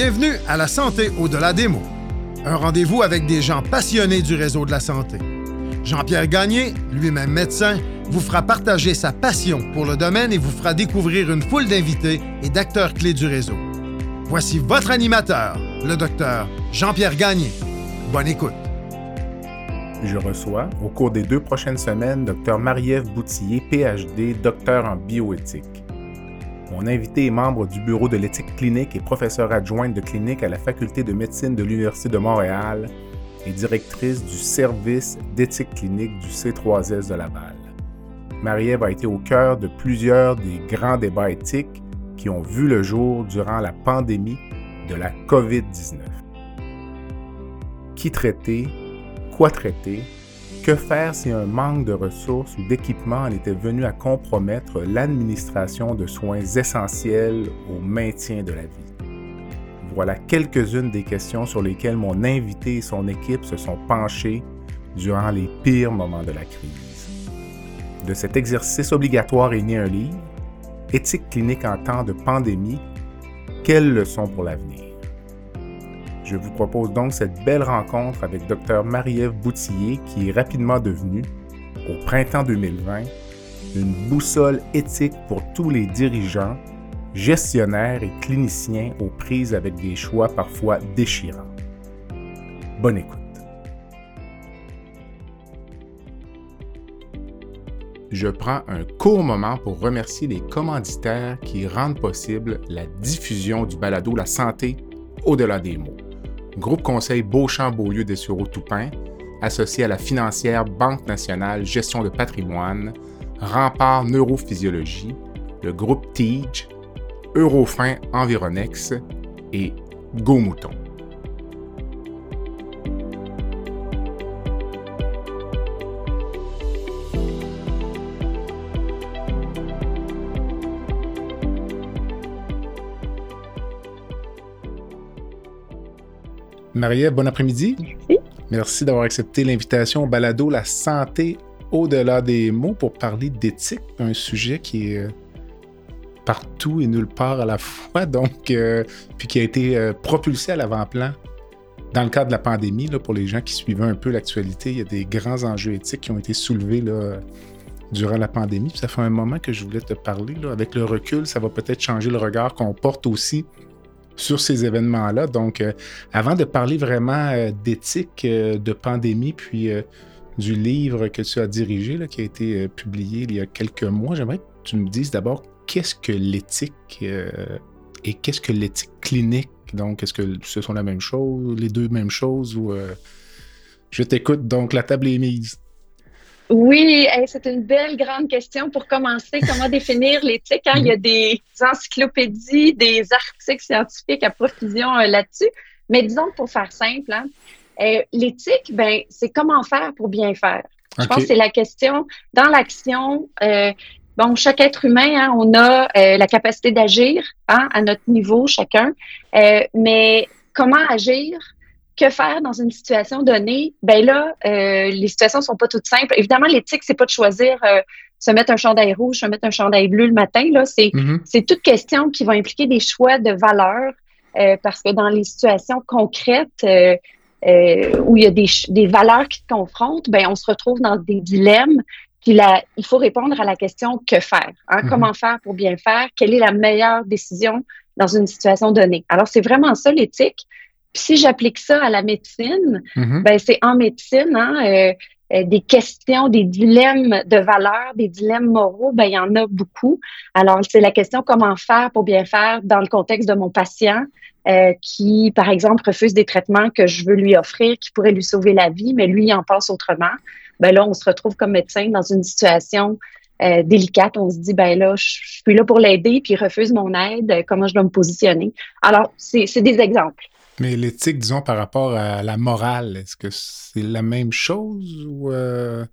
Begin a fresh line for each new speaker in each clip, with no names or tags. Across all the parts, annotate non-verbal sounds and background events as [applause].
Bienvenue à La Santé au-delà des mots. Un rendez-vous avec des gens passionnés du réseau de la santé. Jean-Pierre Gagné, lui-même médecin, vous fera partager sa passion pour le domaine et vous fera découvrir une foule d'invités et d'acteurs clés du réseau. Voici votre animateur, le docteur Jean-Pierre Gagné. Bonne écoute.
Je reçois, au cours des deux prochaines semaines, Dr Marie-Ève Boutillier, PhD, docteur en bioéthique. Mon invité est membre du bureau de l'éthique clinique et professeur adjointe de clinique à la Faculté de médecine de l'Université de Montréal et directrice du service d'éthique clinique du C3S de Laval. Marie-Ève a été au cœur de plusieurs des grands débats éthiques qui ont vu le jour durant la pandémie de la COVID-19. Qui traiter? Quoi traiter? Que faire si un manque de ressources ou d'équipements en était venu à compromettre l'administration de soins essentiels au maintien de la vie? Voilà quelques-unes des questions sur lesquelles mon invité et son équipe se sont penchés durant les pires moments de la crise. De cet exercice obligatoire est né un livre, Éthique clinique en temps de pandémie, quelles leçons pour l'avenir? Je vous propose donc cette belle rencontre avec Dr Marie-Ève Boutillier qui est rapidement devenue, au printemps 2020, une boussole éthique pour tous les dirigeants, gestionnaires et cliniciens aux prises avec des choix parfois déchirants. Bonne écoute. Je prends un court moment pour remercier les commanditaires qui rendent possible la diffusion du balado La santé au-delà des mots. Groupe Conseil Beauchamp-Beaulieu des Toupin, associé à la financière Banque nationale Gestion de patrimoine, Rempart Neurophysiologie, le groupe TIGE, Eurofin Environex et Go Mouton. Marie-Ève, bon après-midi.
Merci.
Merci d'avoir accepté l'invitation au balado La santé au-delà des mots pour parler d'éthique, un sujet qui est euh, partout et nulle part à la fois, [laughs] donc, euh, puis qui a été euh, propulsé à l'avant-plan dans le cadre de la pandémie. Là, pour les gens qui suivaient un peu l'actualité, il y a des grands enjeux éthiques qui ont été soulevés là, durant la pandémie. Puis ça fait un moment que je voulais te parler. Là. Avec le recul, ça va peut-être changer le regard qu'on porte aussi sur ces événements-là. Donc, euh, avant de parler vraiment euh, d'éthique, euh, de pandémie, puis du livre que tu as dirigé, qui a été publié il y a quelques mois, j'aimerais que tu me dises d'abord qu'est-ce que l'éthique et qu'est-ce que l'éthique clinique? Donc, est-ce que ce sont la même chose, les deux mêmes choses ou je t'écoute. Donc, la table est mise.
Oui, c'est une belle grande question pour commencer. Comment [laughs] définir l'éthique? Hein? Il y a des encyclopédies, des articles scientifiques à profusion euh, là-dessus. Mais disons pour faire simple, hein, euh, l'éthique, ben, c'est comment faire pour bien faire. Je pense que c'est la question dans l'action. Euh, bon, chaque être humain, hein, on a la capacité d'agir hein, à notre niveau, chacun. mais comment agir que faire dans une situation donnée? Ben là, euh, les situations sont pas toutes simples. Évidemment, l'éthique, c'est pas de choisir euh, se mettre un chandail rouge, se mettre un chandail bleu le matin. Là, c'est mm-hmm. c'est toute question qui va impliquer des choix de valeurs euh, parce que dans les situations concrètes où il y a des, des valeurs qui se confrontent, ben on se retrouve dans des dilemmes. Puis là, il faut répondre à la question que faire. Hein? Mm-hmm. Comment faire pour bien faire? Quelle est la meilleure décision dans une situation donnée? Alors, c'est vraiment ça l'éthique si j'applique ça à la médecine, mm-hmm. ben c'est en médecine, hein, euh, euh, des questions, des dilemmes de valeur, des dilemmes moraux, ben il y en a beaucoup. Alors c'est la question comment faire pour bien faire dans le contexte de mon patient euh, qui, par exemple, refuse des traitements que je veux lui offrir, qui pourraient lui sauver la vie, mais lui il en pense autrement. Ben là, on se retrouve comme médecin dans une situation délicate. On se dit, ben là, je suis là pour l'aider, puis il refuse mon aide. Comment je dois me positionner? Alors c'est des exemples.
Mais l'éthique, disons, par rapport à la morale, est-ce que c'est la même chose ou euh,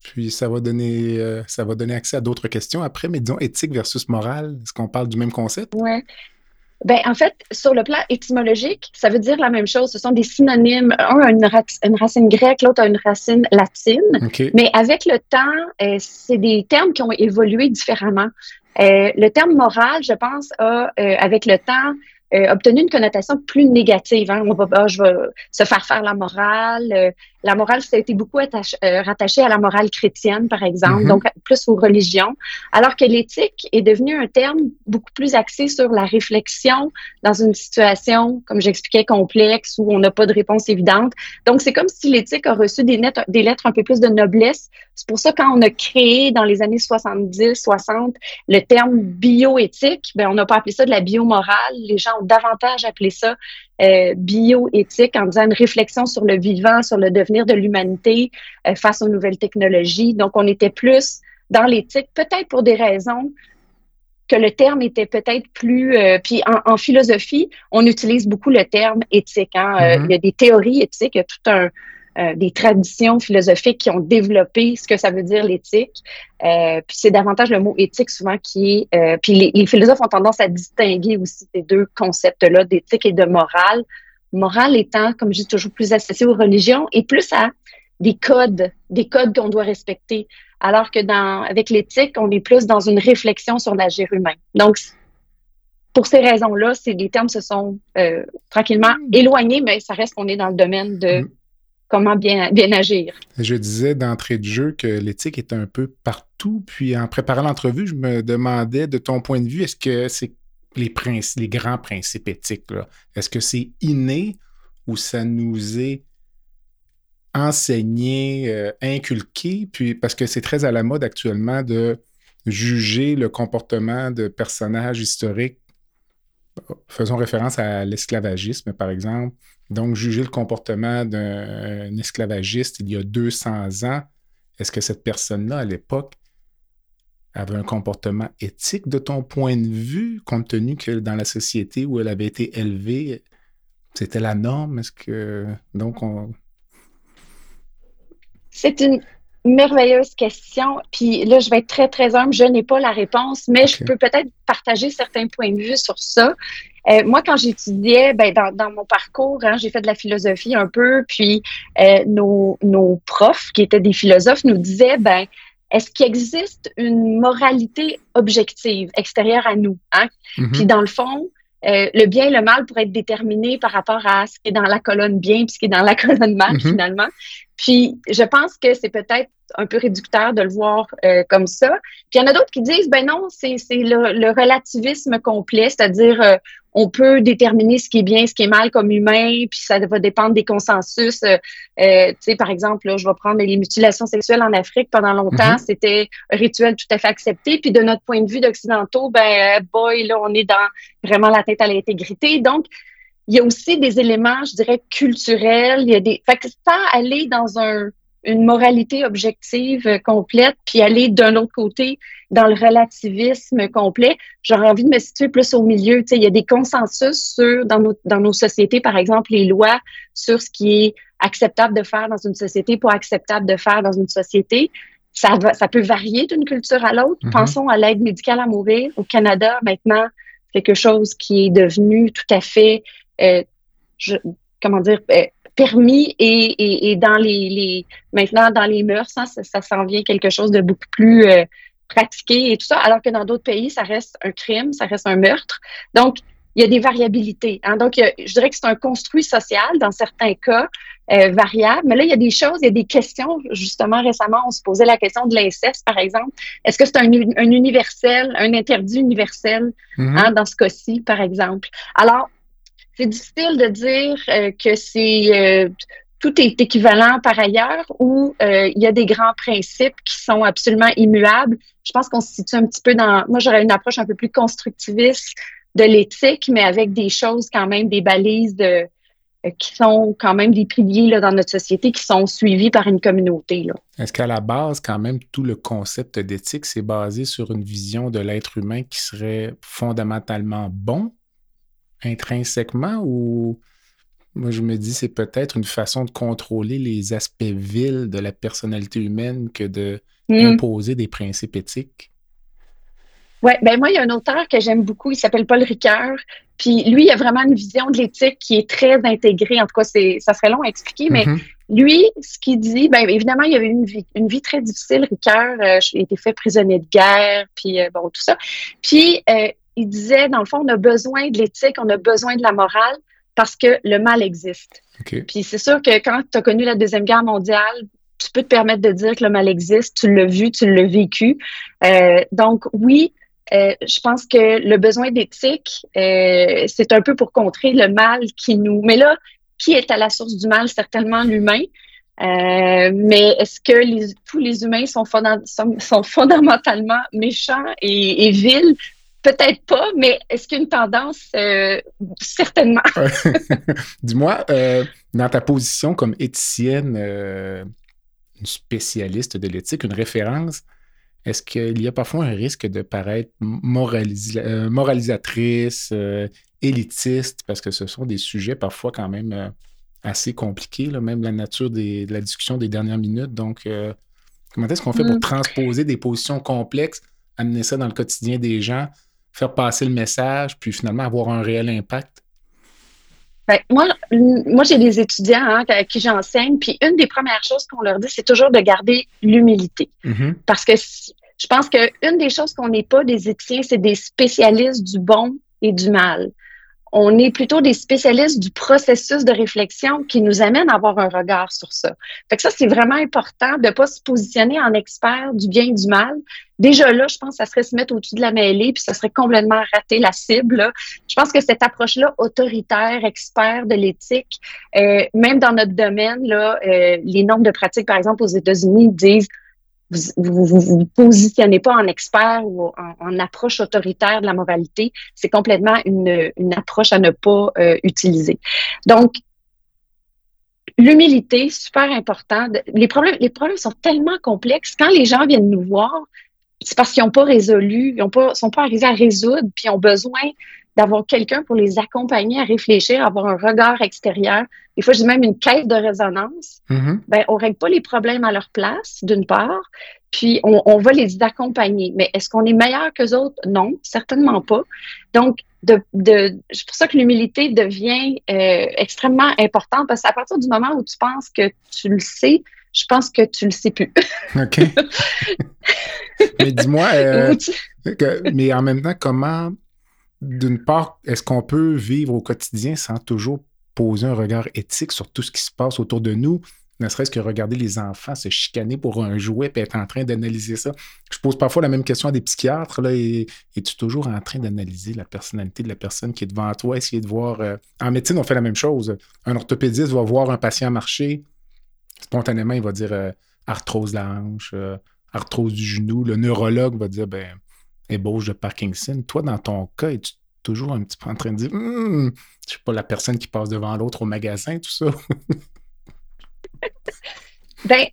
puis ça va donner euh, ça va donner accès à d'autres questions après, mais disons éthique versus morale, est-ce qu'on parle du même concept?
Oui. Ben, en fait, sur le plan étymologique, ça veut dire la même chose. Ce sont des synonymes. Un a une, racine grecque, l'autre a une racine latine. Mais avec le temps, euh, c'est des termes qui ont évolué différemment. le terme moral, je pense, a, avec le temps, euh, une connotation plus négative. Hein. On va, ah, je vais se faire faire la morale. La morale, ça a été beaucoup attaché, euh, rattaché à la morale chrétienne, par exemple, mm-hmm. donc plus aux religions, alors que l'éthique est devenu un terme beaucoup plus axé sur la réflexion dans une situation, comme j'expliquais, complexe, où on n'a pas de réponse évidente. Donc, c'est comme si l'éthique a reçu des, des lettres un peu plus de noblesse. C'est pour ça, quand on a créé dans les années 70, 60, le terme bioéthique, ben, on n'a pas appelé ça de la biomorale. Les gens ont davantage appelé ça euh, bioéthique en disant une réflexion sur le vivant, sur le devenir de l'humanité euh, face aux nouvelles technologies. Donc, on était plus dans l'éthique, peut-être pour des raisons que le terme était peut-être plus... Euh, puis en, philosophie, on utilise beaucoup le terme éthique. Hein? Euh, mm-hmm. il y a des théories éthiques, il y a tout un, euh, des traditions philosophiques qui ont développé ce que ça veut dire l'éthique. Euh, puis c'est davantage le mot éthique souvent qui est... Euh, puis les, philosophes ont tendance à distinguer aussi ces deux concepts-là d'éthique et de morale. Morale étant, comme je dis, toujours plus associé aux religions et plus à des codes, des codes qu'on doit respecter. Alors que dans, avec l'éthique, on est plus dans une réflexion sur l'agir humain. Donc, pour ces raisons-là, les termes se sont tranquillement hmm. éloignés, mais ça reste qu'on est dans le domaine de hmm comment bien, agir.
Je disais d'entrée de jeu que l'éthique est un peu partout. Puis en préparant l'entrevue, je me demandais de ton point de vue, est-ce que c'est les, les grands principes éthiques, est-ce que c'est inné ou ça nous est enseigné, euh, inculqué? Puis parce que c'est très à la mode actuellement de juger le comportement de personnages historiques. Faisons référence à l'esclavagisme, par exemple, donc, juger le comportement d'un esclavagiste il y a 200 ans, est-ce que cette personne-là, à l'époque, avait un comportement éthique de ton point de vue, compte tenu que dans la société où elle avait été élevée, c'était la norme? Est-ce que. Donc, on.
C'est une merveilleuse question. Puis là, je vais être très, très humble. Je n'ai pas la réponse, mais je peux peut-être partager certains points de vue sur ça. Euh, moi, quand j'étudiais, ben, dans, dans, mon parcours, hein, j'ai fait de la philosophie un peu, puis euh, nos, nos profs, qui étaient des philosophes, nous disaient, ben, est-ce qu'il existe une moralité objective extérieure à nous? Hein? Mm-hmm. Puis dans le fond, euh, le bien et le mal pourraient être déterminés par rapport à ce qui est dans la colonne bien puis ce qui est dans la [laughs] colonne mal, mm-hmm. finalement. Puis je pense que c'est peut-être un peu réducteur de le voir euh, comme ça. Puis il y en a d'autres qui disent, ben non, c'est le, le, relativisme complet, c'est-à-dire euh, on peut déterminer ce qui est bien, ce qui est mal comme humain, puis ça va dépendre des consensus. Euh, tu sais, par exemple, là, je vais prendre les mutilations sexuelles en Afrique. Pendant longtemps, mm-hmm. c'était un rituel tout à fait accepté. Puis de notre point de vue d'occidentaux, ben boy, là, on est dans vraiment la tête à l'intégrité. Donc, il y a aussi des éléments, je dirais, culturels. Il y a des. Fait que sans aller dans un, une moralité objective euh, complète, puis aller d'un autre côté dans le relativisme complet, j'aurais envie de me situer plus au milieu. Tu sais, il y a des consensus sur, dans nos, dans nos sociétés, par exemple, les lois sur ce qui est acceptable de faire dans une société, pas acceptable de faire dans une société. Ça, va, ça peut varier d'une culture à l'autre. Mm-hmm. Pensons à l'aide médicale à mourir. Au Canada, maintenant, quelque chose qui est devenu tout à fait je, comment dire, permis et, et, dans les, les, maintenant dans les mœurs, hein, ça, ça s'en vient quelque chose de beaucoup plus euh, pratiqué et tout ça, alors que dans d'autres pays, ça reste un crime, ça reste un meurtre. Donc, il y a des variabilités. Hein. Donc, je dirais que c'est un construit social dans certains cas, euh, variable. Mais là, il y a des choses, il y a des questions. Justement, récemment, on se posait la question de l'inceste, par exemple. Est-ce que c'est un, un, universel, un interdit universel mm-hmm. hein, dans ce cas-ci, par exemple? Alors, c'est difficile de dire euh, que c'est euh, tout est équivalent par ailleurs ou euh, il y a des grands principes qui sont absolument immuables. Je pense qu'on se situe un petit peu dans. Moi, j'aurais une approche un peu plus constructiviste de l'éthique, mais avec des choses quand même, des balises qui sont quand même des piliers là, dans notre société qui sont suivis par une communauté.
Est-ce qu'à la base, quand même, tout le concept d'éthique, c'est basé sur une vision de l'être humain qui serait fondamentalement bon intrinsèquement ou moi je me dis c'est peut-être une façon de contrôler les aspects vils de la personnalité humaine que de hmm. imposer des principes éthiques?
Oui, ben moi, il y a un auteur que j'aime beaucoup, il s'appelle Paul Ricoeur. Puis lui, il a vraiment une vision de l'éthique qui est très intégrée. En tout cas, c'est, ça serait long à expliquer, mais mm-hmm. lui, ce qu'il dit, ben évidemment, il avait une vie, une vie très difficile. Ricoeur, euh, il a été fait prisonnier de guerre, puis euh, bon, tout ça. Puis euh, il disait, dans le fond, on a besoin de l'éthique, on a besoin de la morale parce que le mal existe. Puis c'est sûr que quand tu as connu la Deuxième Guerre mondiale, tu peux te permettre de dire que le mal existe, tu l'as vu, tu l'as vécu. Euh, donc oui, euh, je pense que le besoin d'éthique, euh, c'est un peu pour contrer le mal qui nous... Mais là, qui est à la source du mal? Certainement l'humain. Euh, mais est-ce que les, tous les humains sont, sont, [laughs] fondamentalement méchants et, et vils? Peut-être pas, mais est-ce qu'il y a une tendance? Euh, certainement? [laughs]
Dis-moi, euh, dans ta position comme éthicienne, une spécialiste de l'éthique, une référence, est-ce qu'il y a parfois un risque de paraître moralisatrice, élitiste, parce que ce sont des sujets parfois quand même assez compliqué, là, même la nature de la discussion des dernières minutes. Donc, euh, comment est-ce qu'on fait pour mm. transposer des positions complexes, amener ça dans le quotidien des gens, faire passer le message, puis finalement avoir un réel impact?
Ben, moi, moi j'ai des étudiants hein, à qui j'enseigne, puis une des premières choses qu'on leur dit, c'est toujours de garder l'humilité. Mm-hmm. Parce que je pense qu'une des choses qu'on n'est pas des éthiciens, c'est des spécialistes du bon et du mal on est plutôt des spécialistes du processus de réflexion qui nous amène à avoir un regard sur ça. Fait que ça, c'est vraiment important de ne pas se positionner en expert du bien et du mal. Déjà là, je pense que ça serait se mettre au-dessus de la mêlée, puis ça serait complètement rater la cible. Je pense que cette approche-là, autoritaire, expert de l'éthique, euh, même dans notre domaine, là, euh, les normes de pratique, par exemple, aux États-Unis, disent vous vous, vous positionnez pas en expert ou en, approche autoritaire de la moralité. C'est complètement une, une, approche à ne pas euh, utiliser. Donc, l'humilité, super important. Les problèmes, les problèmes sont tellement complexes. Quand les gens viennent nous voir, c'est parce qu'ils n'ont pas résolu, ils ne sont pas arrivés à résoudre, puis ils ont besoin d'avoir quelqu'un pour les accompagner à réfléchir, avoir un regard extérieur. Des fois, j'ai même une caisse de résonance. Mm-hmm. Ben, on règle pas les problèmes à leur place, d'une part, puis on, on, va les accompagner. Mais est-ce qu'on est meilleur que autres? Non, certainement pas. Donc, de, de, c'est pour ça que l'humilité devient euh, extrêmement importante parce qu'à partir du moment où tu penses que tu le sais, je pense que tu le sais plus. [laughs]
OK. [laughs] mais dis-moi, euh, mais en même temps, comment d'une part, est-ce qu'on peut vivre au quotidien sans toujours poser un regard éthique sur tout ce qui se passe autour de nous, ne serait-ce que regarder les enfants se chicaner pour un jouet et être en train d'analyser ça? Je pose parfois la même question à des psychiatres, là, es-tu toujours en train d'analyser la personnalité de la personne qui est devant toi, essayer de voir... Euh, en médecine, on fait la même chose. Un orthopédiste va voir un patient marcher, spontanément, il va dire euh, arthrose de la hanche, euh, arthrose du genou. Le neurologue va dire, ben ébauche de Parkinson, toi, dans ton cas, es-tu toujours un petit peu en train de dire, hum, je suis pas la personne qui passe devant l'autre au magasin, tout ça? [laughs]
ben,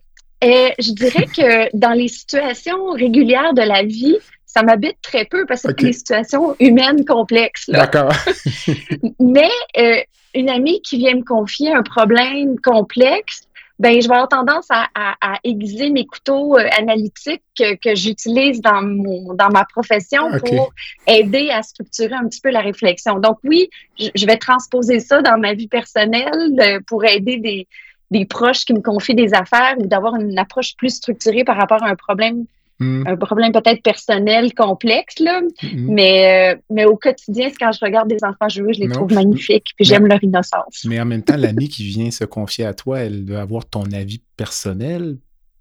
euh, je dirais que dans les situations régulières de la vie, ça m'habite très peu parce que c'est des situations humaines complexes.
D'accord. [laughs] [laughs]
Mais euh, une amie qui vient me confier un problème complexe, ben je vais avoir tendance à, à, aiguiser mes couteaux euh, analytiques que, que j'utilise dans mon dans ma profession pour aider à structurer un petit peu la réflexion. Donc oui, je, vais transposer ça dans ma vie personnelle euh, pour aider des, des proches qui me confient des affaires ou d'avoir une approche plus structurée par rapport à un problème Hmm. Un problème peut-être personnel complexe, là. Hmm. Mais, euh, mais au quotidien, quand je regarde des enfants jouer, je les trouve magnifiques, puis j'aime leur innocence.
Mais en même temps, l'amie qui vient se confier à toi, elle doit avoir ton avis personnel.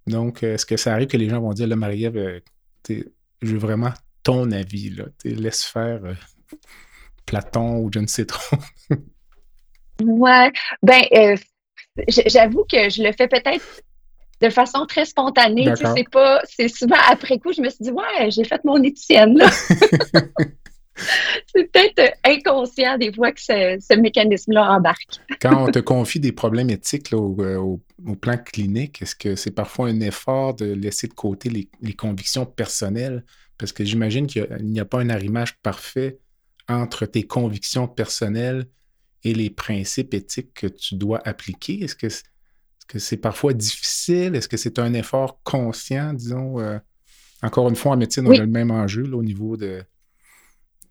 Donc, est-ce que ça arrive que les gens vont dire, là, Marie-Ève, euh, je veux vraiment ton avis, là. Laisse faire euh, Platon ou je ne sais trop. [laughs]
ouais, ben, j'avoue que je le fais peut-être de façon très spontanée. c'est pas, c'est souvent après coup, je me suis dit, ouais, j'ai fait mon étienne. [laughs] [laughs] c'est peut-être inconscient des fois que ce, mécanisme-là embarque. [laughs]
Quand on te confie des problèmes éthiques euh, au, plan clinique, est-ce que c'est parfois un effort de laisser de côté les, convictions personnelles? Parce que j'imagine qu'il n'y a, pas un arrimage parfait entre tes convictions personnelles et les principes éthiques que tu dois appliquer. Est-ce que est-ce que c'est parfois difficile? Est-ce que c'est un effort conscient, disons? Euh, encore une fois, en médecine, on a le même enjeu au niveau de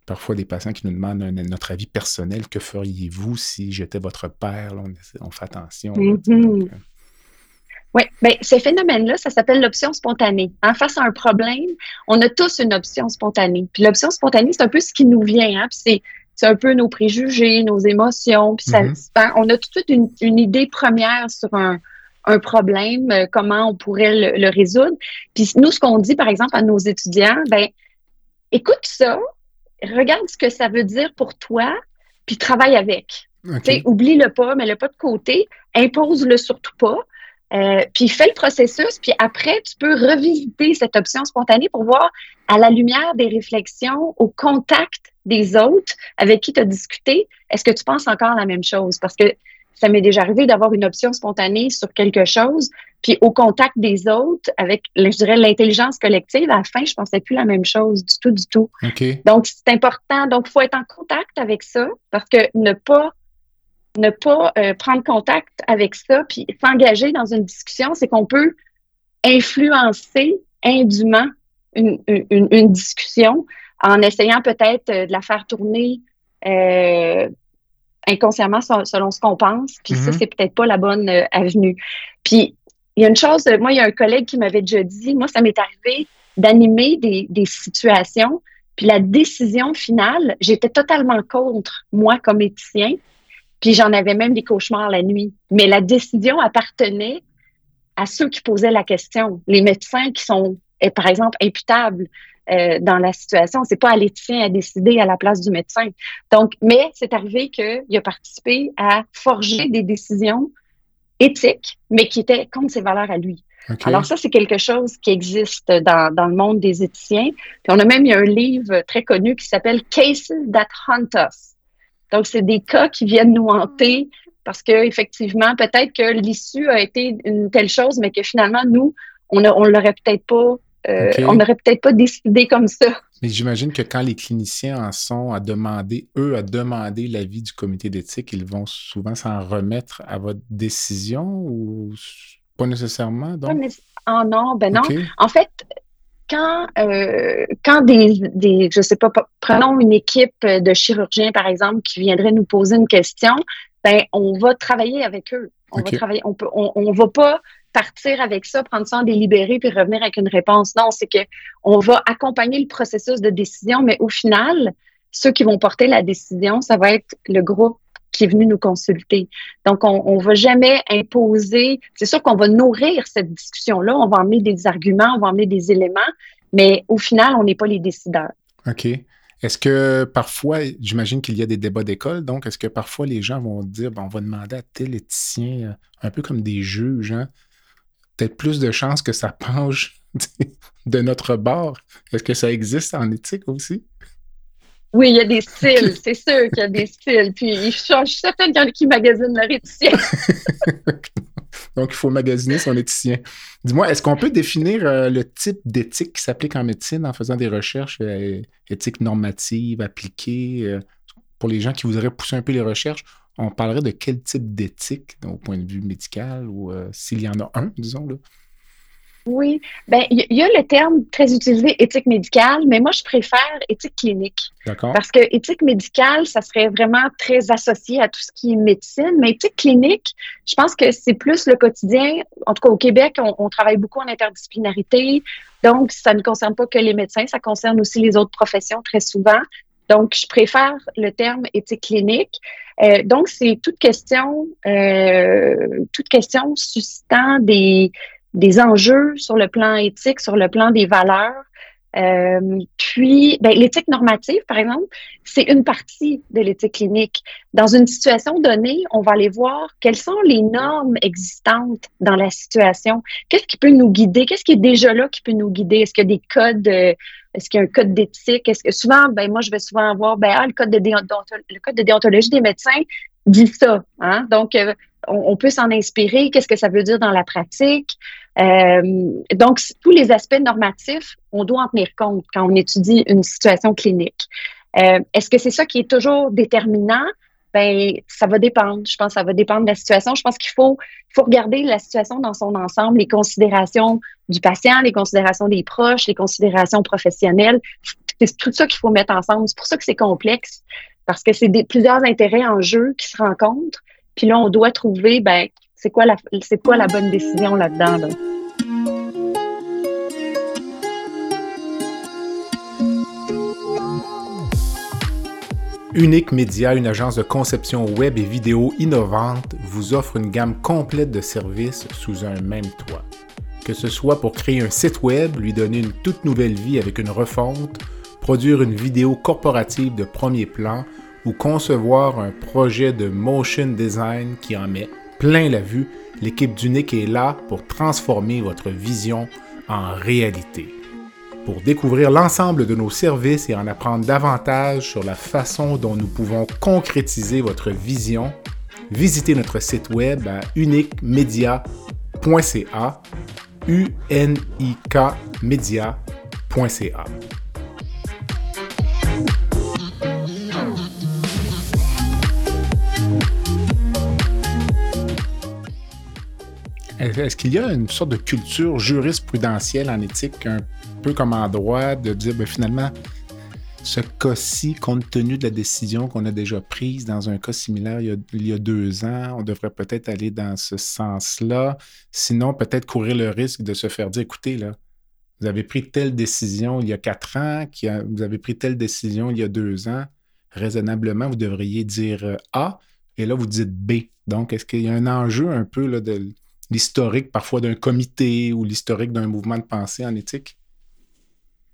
parfois des patients qui nous demandent notre avis personnel. Que feriez-vous si j'étais votre père? on, fait attention.
Mm-hmm. Oui, bien, ce phénomène-là, ça s'appelle l'option spontanée. En face à un problème, on a tous une option spontanée. Puis l'option spontanée, c'est un peu ce qui nous vient. Hein? Puis c'est un peu nos préjugés, nos émotions. Puis ça, mm-hmm. on a tout de suite une, une, idée première sur un, un problème, euh, comment on pourrait le, résoudre. Puis nous, ce qu'on dit, par exemple, à nos étudiants, ben écoute ça, regarde ce que ça veut dire pour toi, puis travaille avec. Oublie-le pas, mets-le pas de côté, impose-le surtout pas. Euh, puis fais le processus, puis après, tu peux revisiter cette option spontanée pour voir à la lumière des réflexions, au contact des autres avec qui tu as discuté, est-ce que tu penses encore la même chose? Parce que ça m'est déjà arrivé d'avoir une option spontanée sur quelque chose, puis au contact des autres, avec, je dirais, l'intelligence collective, à la fin, je pensais plus la même chose du tout, du tout. Donc, c'est important. Donc, il faut être en contact avec ça, parce que ne pas ne pas euh, prendre contact avec ça, puis s'engager dans une discussion, c'est qu'on peut influencer indûment une, une, discussion en essayant peut-être euh, de la faire tourner euh, inconsciemment selon ce qu'on pense. Puis ça, mhm. c'est peut-être pas la bonne avenue. Puis il y a une chose, moi, il y a un collègue qui m'avait déjà dit, moi, ça m'est arrivé d'animer des, des situations. Puis la décision finale, j'étais totalement contre, moi, comme éthicien. Puis j'en avais même des cauchemars la nuit. Mais la décision appartenait à ceux qui posaient la question, les médecins qui sont, eh, par exemple, imputables, euh, dans la situation. C'est pas à l'éthicien à décider à la place du médecin. Donc, mais c'est arrivé qu'il a participé à forger des décisions éthiques, mais qui étaient contre ses valeurs à lui. Alors ça, c'est quelque chose qui existe dans, dans, le monde des éthiciens. Puis on a même il y a un livre très connu qui s'appelle Cases That Hunt Us. Donc, c'est des cas qui viennent nous hanter parce que effectivement, peut-être que l'issue a été une telle chose, mais que finalement, nous, on, on l'aurait peut-être pas euh, on n'aurait peut-être pas décidé comme ça.
Mais j'imagine que quand les cliniciens en sont à demander, eux, à demander l'avis du comité d'éthique, ils vont souvent s'en remettre à votre décision ou pas nécessairement? Donc?
Ah non, ben non. En fait, quand, euh, quand des, des, je sais pas, prenons une équipe de chirurgiens, par exemple, qui viendrait nous poser une question, ben, on va travailler avec eux. On va travailler, on peut, on, on va pas partir avec ça, prendre ça en délibéré puis revenir avec une réponse. Non, c'est que on va accompagner le processus de décision, mais au final, ceux qui vont porter la décision, ça va être le groupe qui est venu nous consulter. Donc, on ne va jamais imposer. C'est sûr qu'on va nourrir cette discussion-là. On va emmener des arguments, on va emmener des éléments, mais au final, on n'est pas les décideurs.
OK. Est-ce que parfois, j'imagine qu'il y a des débats d'école, donc est-ce que parfois les gens vont dire, on va demander à tel éthicien, euh, un peu comme des juges, hein, peut-être plus de chances que ça penche [laughs] de notre bord? Est-ce que ça existe en éthique aussi?
Oui, il y a des styles, [laughs] c'est sûr qu'il y a des styles. Puis je suis certaine qu'il y en a qui magasinent leur éthicien. [laughs] [laughs]
Donc, il faut magasiner son éthicien. Dis-moi, est-ce qu'on peut définir euh, le type d'éthique qui s'applique en médecine en faisant des recherches euh, éthiques normatives, appliquées? Euh, pour les gens qui voudraient pousser un peu les recherches, on parlerait de quel type d'éthique au point de vue médical ou euh, s'il y en a un, disons. Là?
Oui, ben il y, a le terme très utilisé éthique médicale, mais moi je préfère éthique clinique. D'accord. Parce que éthique médicale, ça serait vraiment très associé à tout ce qui est médecine, mais éthique clinique, je pense que c'est plus le quotidien. En tout cas au Québec, on, on, travaille beaucoup en interdisciplinarité, donc ça ne concerne pas que les médecins, ça concerne aussi les autres professions très souvent. Donc, je préfère le terme éthique clinique. Euh, donc, c'est toute question, euh, toute question suscitant des, des enjeux sur le plan éthique, sur le plan des valeurs. Euh, puis, ben, l'éthique normative, par exemple, c'est une partie de l'éthique clinique. Dans une situation donnée, on va aller voir quelles sont les normes existantes dans la situation. Qu'est-ce qui peut nous guider? Qu'est-ce qui est déjà là qui peut nous guider? Est-ce qu'il y a des codes euh, est-ce qu'il y a un code d'éthique? Est-ce que souvent, ben moi, je vais souvent avoir, ben ah, le code de déontologie des médecins dit ça. Hein? Donc, euh, on, peut s'en inspirer. Qu'est-ce que ça veut dire dans la pratique? Euh, donc, tous les aspects normatifs, on doit en tenir compte quand on étudie une situation clinique. Euh, est-ce que c'est ça qui est toujours déterminant? Ben ça va dépendre. Je pense que ça va dépendre de la situation. Je pense qu'il faut, faut regarder la situation dans son ensemble, les considérations du patient, les considérations des proches, les considérations professionnelles. C'est tout ça qu'il faut mettre ensemble. C'est pour ça que c'est complexe, parce que c'est plusieurs intérêts en jeu qui se rencontrent. Puis là, on doit trouver ben, c'est quoi la, c'est quoi la bonne décision là-dedans. Là?
Unique Média, une agence de conception web et vidéo innovante, vous offre une gamme complète de services sous un même toit. Que ce soit pour créer un site web, lui donner une toute nouvelle vie avec une refonte, produire une vidéo corporative de premier plan ou concevoir un projet de motion design qui en met plein la vue, l'équipe d'Unique est là pour transformer votre vision en réalité. Pour découvrir l'ensemble de nos services et en apprendre davantage sur la façon dont nous pouvons concrétiser votre vision, visitez notre site web à uniquemedia.ca, u n i k media.ca. Est-ce qu'il y a une sorte de culture jurisprudentielle en éthique, peu comme en droit, de dire ben, finalement, ce cas-ci, compte tenu de la décision qu'on a déjà prise dans un cas similaire il y a, deux ans, on devrait peut-être aller dans ce sens-là. Sinon, peut-être courir le risque de se faire dire écoutez, là, vous avez pris telle décision il y a quatre ans, vous avez pris telle décision il y a deux ans. Raisonnablement, vous devriez dire euh, A, et là, vous dites B. Donc, est-ce qu'il y a un enjeu un peu là, de l'historique parfois d'un comité ou l'historique d'un mouvement de pensée en éthique?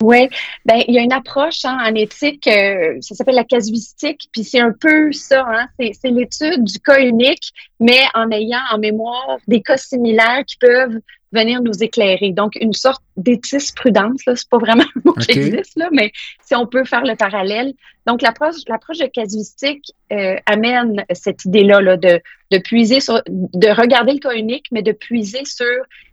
Oui, ben il y a une approche hein, en éthique, euh, ça s'appelle la casuistique, puis c'est un peu ça, hein, c'est l'étude du cas unique, mais en ayant en mémoire des cas similaires qui peuvent venir nous éclairer. Donc, une sorte d'éthique prudence, là, c'est pas vraiment le mot qui existe, là, mais si on peut faire le parallèle. Donc, l'approche, l'approche de casuistique euh, amène cette idée-là là, de, de puiser sur, de regarder le cas unique, mais de puiser sur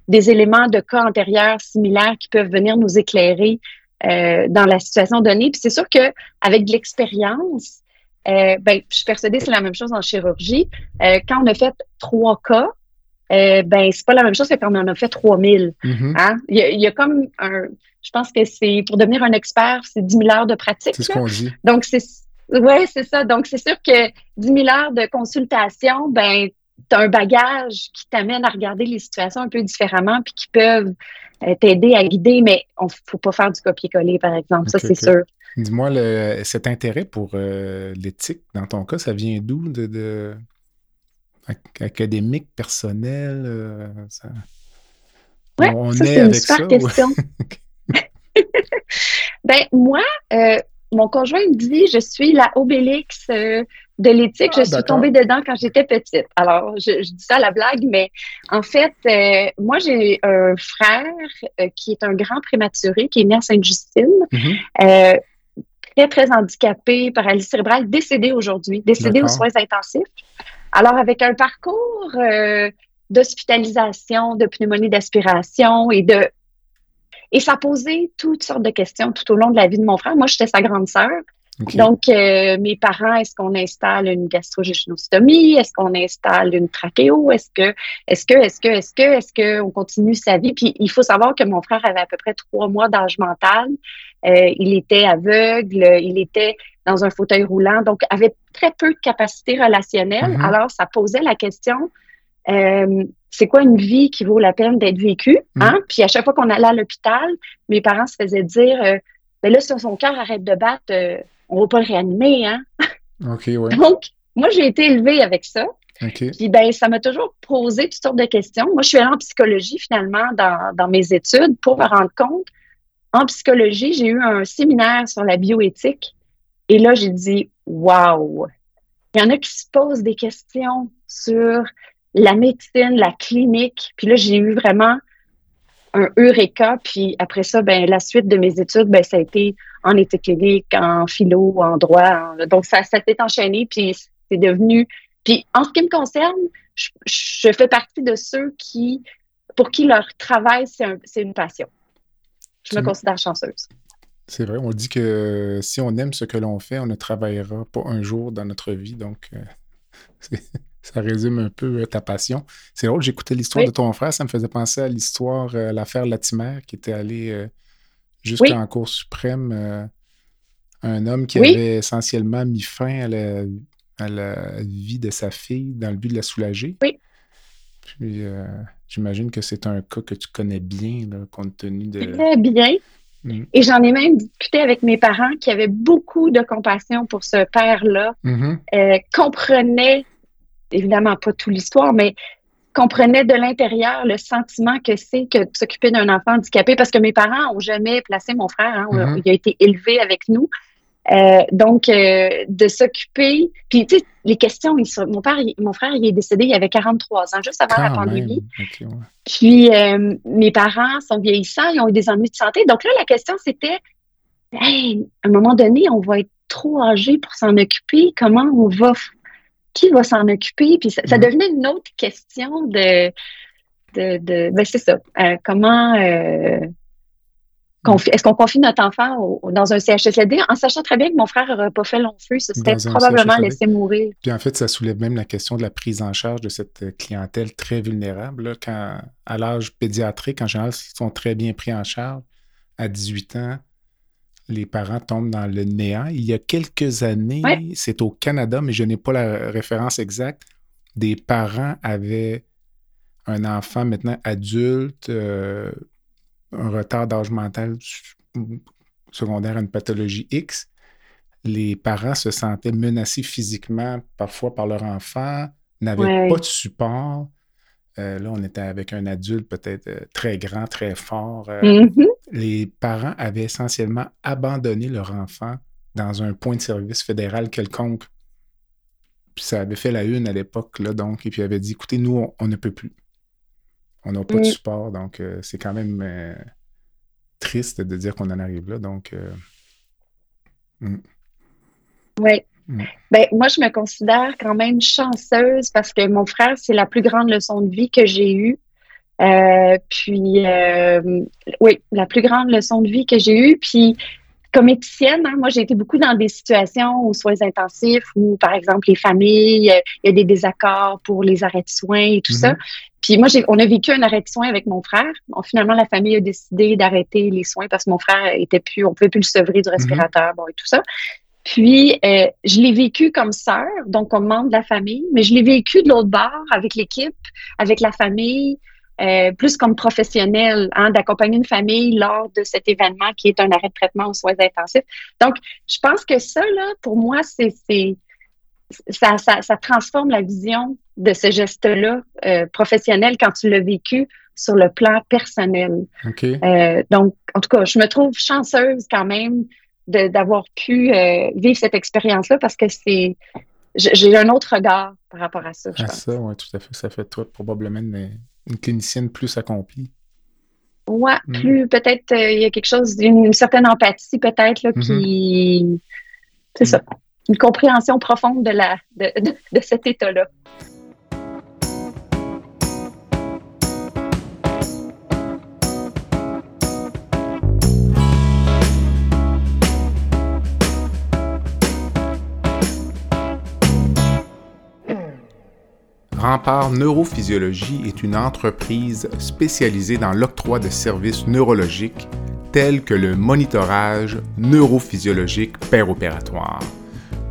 des éléments de cas antérieurs similaires qui peuvent venir nous éclairer euh, dans la situation donnée. Puis c'est sûr qu'avec de l'expérience, euh, ben, je suis persuadée que c'est la même chose en chirurgie. Euh, quand on a fait trois cas, euh, ben c'est pas la même chose que quand on en a fait 3000. Mm-hmm. hein? il, y a, il, y a, comme un, je pense que c'est pour devenir un expert, c'est 10 000 heures de pratique.
C'est ce qu'on dit.
Donc c'est ouais, c'est ça. Donc c'est sûr que 10 000 heures de consultation, ben tu as un bagage qui t'amène à regarder les situations un peu différemment puis qui peuvent euh, t'aider à guider, mais il ne faut pas faire du copier-coller, par exemple. ça, c'est sûr.
Dis-moi, cet intérêt pour euh, l'éthique, dans ton cas, ça vient d'où? De, académique, personnel? Euh,
ça... Oui, c'est une super question. [laughs] ben, moi, mon conjoint me dit, je suis la Obélix de l'éthique, je ah, suis tombée dedans quand j'étais petite. Alors, je, dis ça à la blague, mais en fait, euh, moi, j'ai un frère euh, qui est un grand prématuré, qui est né à Sainte-Justine, mm-hmm. euh, très, très handicapé, paralysie cérébrale, décédé aujourd'hui, décédé aux soins intensifs. Alors, avec un parcours d'hospitalisation, de pneumonie d'aspiration et de... Et ça posait toutes sortes de questions tout au long de la vie de mon frère. Moi, j'étais sa grande sœur. Donc, euh, mes parents, est-ce qu'on installe une gastrogéchinostomie? Est-ce qu'on installe une trachéo? Est-ce que, est-ce que, est-ce que, est-ce que, est-ce qu'on continue sa vie? Puis, il faut savoir que mon frère avait à peu près trois mois d'âge mental. Euh, il était aveugle, il était dans un fauteuil roulant, donc avait très peu de capacité relationnelle. Mm-hmm. Alors, ça posait la question, euh, c'est quoi une vie qui vaut la peine d'être vécue? Hein? Mm-hmm. Puis à chaque fois qu'on allait à l'hôpital, mes parents se faisaient dire, euh, ben là, si son cœur arrête de battre, on va pas le réanimer, hein?
OK, ouais.
Donc, moi, j'ai été élevée avec ça.
OK.
Puis, ben, ça m'a toujours posé toutes sortes de questions. Moi, je suis allée en psychologie, finalement, dans, mes études pour me rendre compte. En psychologie, j'ai eu un séminaire sur la bioéthique. Et là, j'ai dit, waouh! Il y en a qui se posent des questions sur la médecine, la clinique. Puis là, j'ai eu vraiment un eureka. Puis après ça, ben, la suite de mes études, ben, ça a été en éthique clinique, en philo, en droit. donc, ça, ça s'est enchaîné, puis c'est devenu... Puis en ce qui me concerne, je, fais partie de ceux qui, pour qui leur travail, c'est une passion. Je me considère chanceuse.
C'est vrai, on dit que si on aime ce que l'on fait, on ne travaillera pas un jour dans notre vie. Donc, euh, [laughs] ça résume un peu euh, ta passion. C'est drôle, j'écoutais l'histoire de ton frère, ça me faisait penser à l'histoire, euh, l'affaire Latimer, qui était allé jusqu'en Cour suprême, euh, un homme qui avait essentiellement mis fin à la, vie de sa fille dans le but de la soulager.
Oui.
Puis, euh, j'imagine que c'est un cas que tu connais bien, compte tenu de.
Très bien. Mm. Et j'en ai même discuté avec mes parents qui avaient beaucoup de compassion pour ce père-là, mm-hmm. euh, comprenaient, évidemment pas toute l'histoire, mais comprenaient de l'intérieur le sentiment que c'est que de s'occuper d'un enfant handicapé, parce que mes parents n'ont jamais placé mon frère, hein, mm-hmm. il a été élevé avec nous. Euh, donc, euh, de s'occuper. Puis, tu sais, les questions, mon père, mon frère, il est décédé, il avait 43 ans, juste avant la pandémie. Puis, euh, mes parents sont vieillissants, ils ont eu des ennuis de santé. Donc là, la question, c'était, à un moment donné, on va être trop âgé pour s'en occuper. Comment on va, qui va s'en occuper? Puis, ça, mm. devenait une autre question de, de, de ben, c'est ça. comment, est-ce qu'on confie notre enfant dans un CHSLD en sachant très bien que mon frère n'aurait pas fait long feu, ce serait probablement laissé mourir.
Puis en fait, ça soulève même la question de la prise en charge de cette clientèle très vulnérable. quand, à l'âge pédiatrique, en général, ils sont très bien pris en charge. À 18 ans, les parents tombent dans le néant. Il y a quelques années, c'est au Canada, mais je n'ai pas la référence exacte, des parents avaient un enfant maintenant adulte. Euh, un retard d'âge mental secondaire à une pathologie X, les parents se sentaient menacés physiquement, parfois par leur enfant, n'avaient pas de support. Euh, là, on était avec un adulte peut-être euh, très grand, très fort. Euh, mm-hmm. Les parents avaient essentiellement abandonné leur enfant dans un point de service fédéral quelconque. Puis ça avait fait la une à l'époque, là, donc, et puis avait dit, écoutez, nous, on ne peut plus. On n'a pas de support, donc euh, c'est quand même euh, triste de dire qu'on en arrive là. Donc, euh,
hmm. oui. Hmm. Ben, moi, je me considère quand même chanceuse parce que mon frère, c'est la plus grande leçon de vie que j'ai eue. Puis, oui, la plus grande leçon de vie que j'ai eue. Puis, comme éthicienne, hein, moi, j'ai été beaucoup dans des situations aux soins intensifs où, par exemple, les familles, il y a des désaccords pour les arrêts de soins et tout ça. Mm-hmm. Puis moi, on a vécu un arrêt de soins avec mon frère. finalement, la famille a décidé d'arrêter les soins parce que mon frère était plus, on pouvait plus le sevrer du mhm. respirateur, bon, et tout ça. Puis, euh, je l'ai vécu comme sœur, donc comme membre de la famille, mais je l'ai vécu de l'autre bord avec l'équipe, avec la famille, euh, plus comme professionnel, hein, d'accompagner une famille lors de cet événement qui est un arrêt de traitement aux soins intensifs. Donc, je pense que ça, là, pour moi, c'est ça, ça, ça, transforme la vision de ce geste-là euh, professionnel quand tu l'as vécu sur le plan personnel. Euh, donc, en tout cas, je me trouve chanceuse quand même d'avoir pu euh, vivre cette expérience-là parce que c'est j'ai un autre regard par rapport à ça.
à ça, oui, tout à fait. Ça fait toi probablement une, clinicienne plus accomplie.
Oui, mm. plus peut-être il y a quelque chose d'une certaine empathie peut-être là, mm-hmm. qui. C'est ça une compréhension profonde de, la, de, de, cet état-là.
Rempart Neurophysiologie est une entreprise spécialisée dans l'octroi de services neurologiques tels que le monitorage neurophysiologique opératoire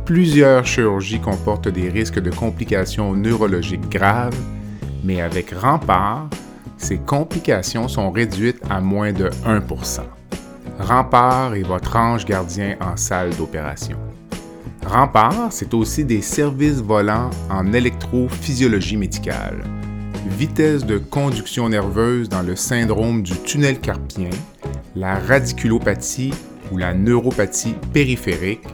Plusieurs chirurgies comportent des risques de complications neurologiques graves, mais avec Rempart, ces complications sont réduites à moins de 1% Rempart est votre ange gardien en salle d'opération. Rempart, c'est aussi des services volants en électrophysiologie médicale, vitesse de conduction nerveuse dans le syndrome du tunnel carpien, la radiculopathie ou la neuropathie périphérique,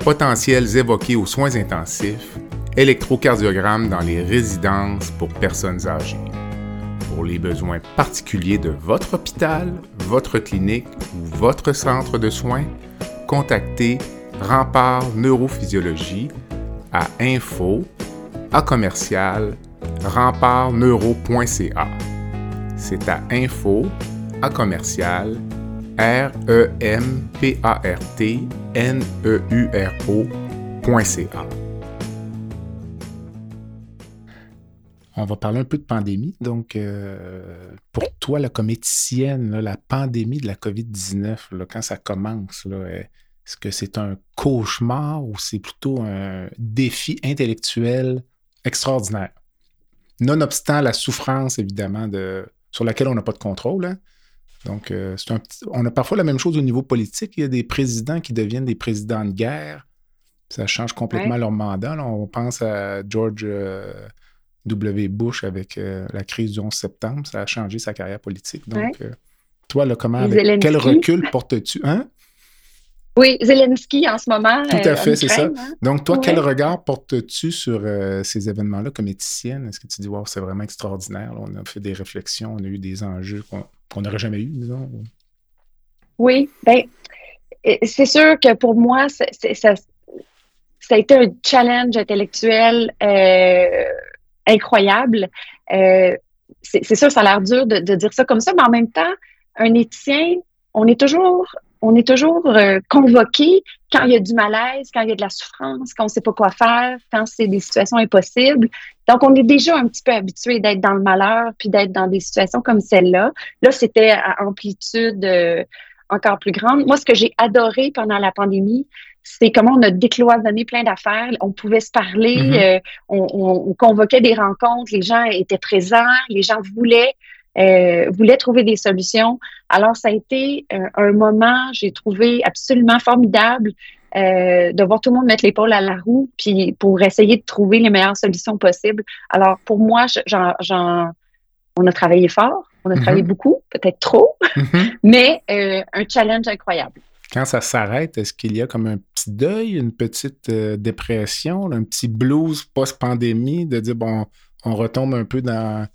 potentiels évoqués aux soins intensifs, électrocardiogramme dans les résidences pour personnes âgées. Pour les besoins particuliers de votre hôpital, votre clinique ou votre centre de soins, contactez Rempart Neurophysiologie à info à commercial rempartneuro.ca. C'est à info à commercial R-E-M-P-A-R-T-N-E-U-R-O.ca. On va parler un peu de pandémie. Donc, euh, pour toi, la comédicienne, la pandémie de la COVID-19, quand ça commence, est-ce que c'est un cauchemar ou c'est plutôt un défi intellectuel extraordinaire? nonobstant la souffrance, évidemment, de, sur laquelle on n'a pas de contrôle. Hein. Donc, euh, un on a parfois la même chose au niveau politique. Il y a des présidents qui deviennent des présidents de guerre. Ça change complètement leur mandat. On pense à George euh, W. Bush avec euh, la crise du 11 septembre. Ça a changé sa carrière politique. Donc, toi, là, comment, quel recul portes-tu? Hein?
Oui, Zelensky en ce moment.
Tout à fait, c'est ça. Hein? Donc, toi, quel regard portes-tu sur ces événements-là comme éthicienne? Est-ce que tu dis, wow, c'est vraiment extraordinaire? on a fait des réflexions, on a eu des enjeux qu'on n'aurait jamais eu, disons.
Oui, bien, c'est sûr que pour moi, ça, a été un challenge intellectuel euh, incroyable. Euh, c'est sûr, ça a l'air dur de, dire ça comme ça, mais en même temps, un éthicien, on est toujours, on est toujours euh, convoqué quand il y a du malaise, quand il y a de la souffrance, quand on ne sait pas quoi faire, quand c'est des situations impossibles. Donc, on est déjà un petit peu habitué d'être dans le malheur puis d'être dans des situations comme celle-là. Là, c'était à amplitude euh, encore plus grande. Moi, ce que j'ai adoré pendant la pandémie, c'est comment on a décloisonné plein d'affaires. On pouvait se parler, mm-hmm. euh, on, convoquait des rencontres, les gens étaient présents, les gens voulaient euh, voulaient trouver des solutions. Alors, ça a été un moment, j'ai trouvé absolument formidable euh, de voir tout le monde mettre l'épaule à la roue, puis pour essayer de trouver les meilleures solutions possibles. Alors, pour moi, on a travaillé fort, on a travaillé mhm. beaucoup, peut-être trop, mhm. [laughs] mais euh, un challenge incroyable.
Quand ça s'arrête, est-ce qu'il y a comme un petit deuil, une petite euh, dépression, un petit blues post-pandémie, de dire, bon, on retombe un peu dans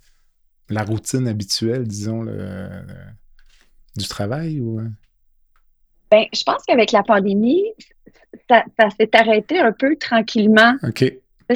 la routine habituelle, disons, du travail? Ou...
Ben, je pense qu'avec la pandémie, ça, s'est arrêté un peu tranquillement.
OK.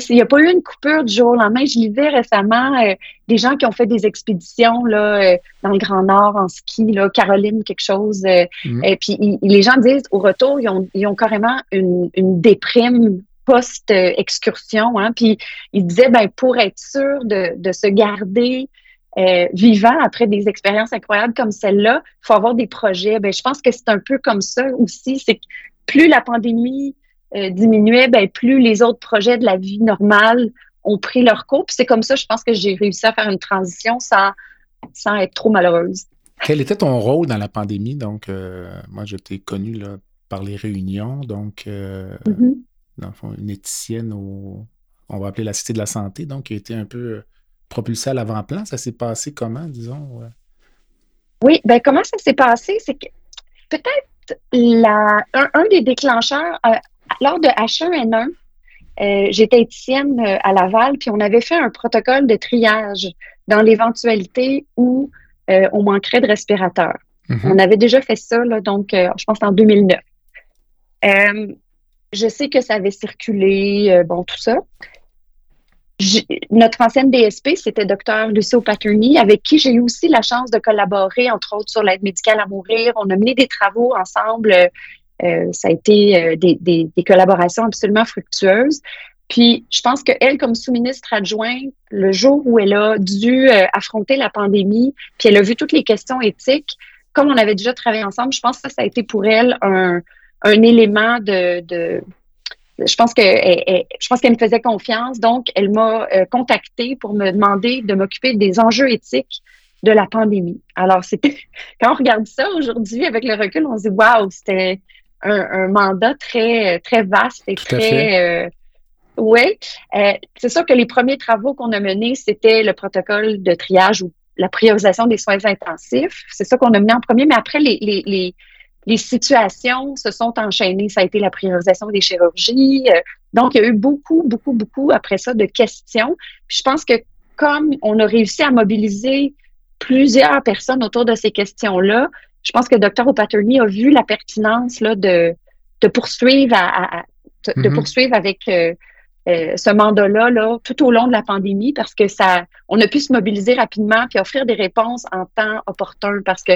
Il n'y a pas eu une coupure du jour au lendemain. Je lisais récemment euh, des gens qui ont fait des expéditions là, euh, dans le Grand Nord en ski, là, Caroline, quelque chose. Euh, mm. Et puis les gens disent au retour, ils ont, ils ont carrément une, une déprime post-excursion. Hein, puis ils disaient, ben, pour être sûr de, de se garder euh, vivant après des expériences incroyables comme celle-là, il faut avoir des projets. Ben, je pense que c'est un peu comme ça aussi. C'est que plus la pandémie euh, diminuait, ben, plus les autres projets de la vie normale ont pris leur cours. c'est comme ça, je pense que j'ai réussi à faire une transition sans, sans être trop malheureuse.
Quel était ton rôle dans la pandémie? Donc, euh, moi, je t'ai connue là, par les réunions. Donc, mm-hmm. dans le fond, une éthicienne au, on va appeler la Cité de la Santé, donc qui a été un peu propulsé à l'avant-plan? Ça s'est passé comment, disons?
Oui, ben comment ça s'est passé? C'est que peut-être la, un, des déclencheurs, euh, lors de H1N1, euh, j'étais éthicienne euh, à Laval, puis on avait fait un protocole de triage dans l'éventualité où on manquerait de respirateurs. Mm-hmm. On avait déjà fait ça, donc je pense en 2009. je sais que ça avait circulé, bon, tout ça notre ancienne DSP, c'était Dr. Lucio Paterny, avec qui j'ai eu aussi la chance de collaborer, entre autres, sur l'aide médicale à mourir. On a mené des travaux ensemble. Euh, ça a été euh, des, des, des, collaborations absolument fructueuses. Puis, je pense qu'elle, comme sous-ministre adjointe, le jour où elle a dû euh, affronter la pandémie, puis elle a vu toutes les questions éthiques, comme on avait déjà travaillé ensemble, je pense que ça, ça a été pour elle un, un élément de, de je pense que je pense qu'elle me faisait confiance, donc elle m'a euh, contactée pour me demander de m'occuper des enjeux éthiques de la pandémie. Alors c'était [laughs] quand on regarde ça aujourd'hui avec le recul, on se dit waouh, c'était un, mandat très très vaste et très euh, oui. Euh, c'est sûr que les premiers travaux qu'on a menés, c'était le protocole de triage ou la priorisation des soins intensifs. C'est ça qu'on a mené en premier, mais après les, les les situations se sont enchaînées. Ça a été la priorisation des chirurgies. Euh, donc, il y a eu beaucoup, beaucoup, beaucoup après ça de questions. Puis je pense que comme on a réussi à mobiliser plusieurs personnes autour de ces questions-là, je pense que Dr. O'Patterney a vu la pertinence là, de, de poursuivre à, de, mm-hmm. poursuivre avec euh, euh, ce mandat-là là, tout au long de la pandémie parce que ça, on a pu se mobiliser rapidement puis offrir des réponses en temps opportun parce que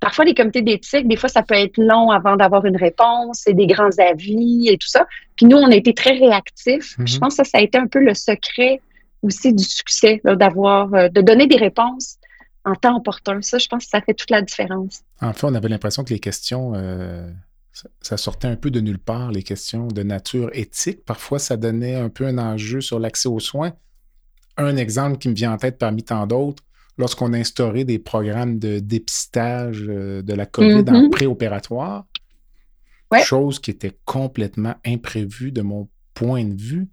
Parfois, les comités d'éthique, des fois, ça peut être long avant d'avoir une réponse et des grands avis et tout ça. Puis nous, on a été très réactifs. Je mhm. pense que ça, ça a été un peu le secret aussi du succès, d'avoir, euh, de donner des réponses en temps opportun. Ça, je pense que ça fait toute la différence.
En fait, on avait l'impression que les questions, euh, ça, sortait un peu de nulle part, les questions de nature éthique. Parfois, ça donnait un peu un enjeu sur l'accès aux soins un exemple qui me vient en tête parmi tant d'autres, lorsqu'on a instauré des programmes de dépistage euh, de la COVID en
Mhm.
préopératoire,
Ouais.
chose qui était complètement imprévue de mon point de vue,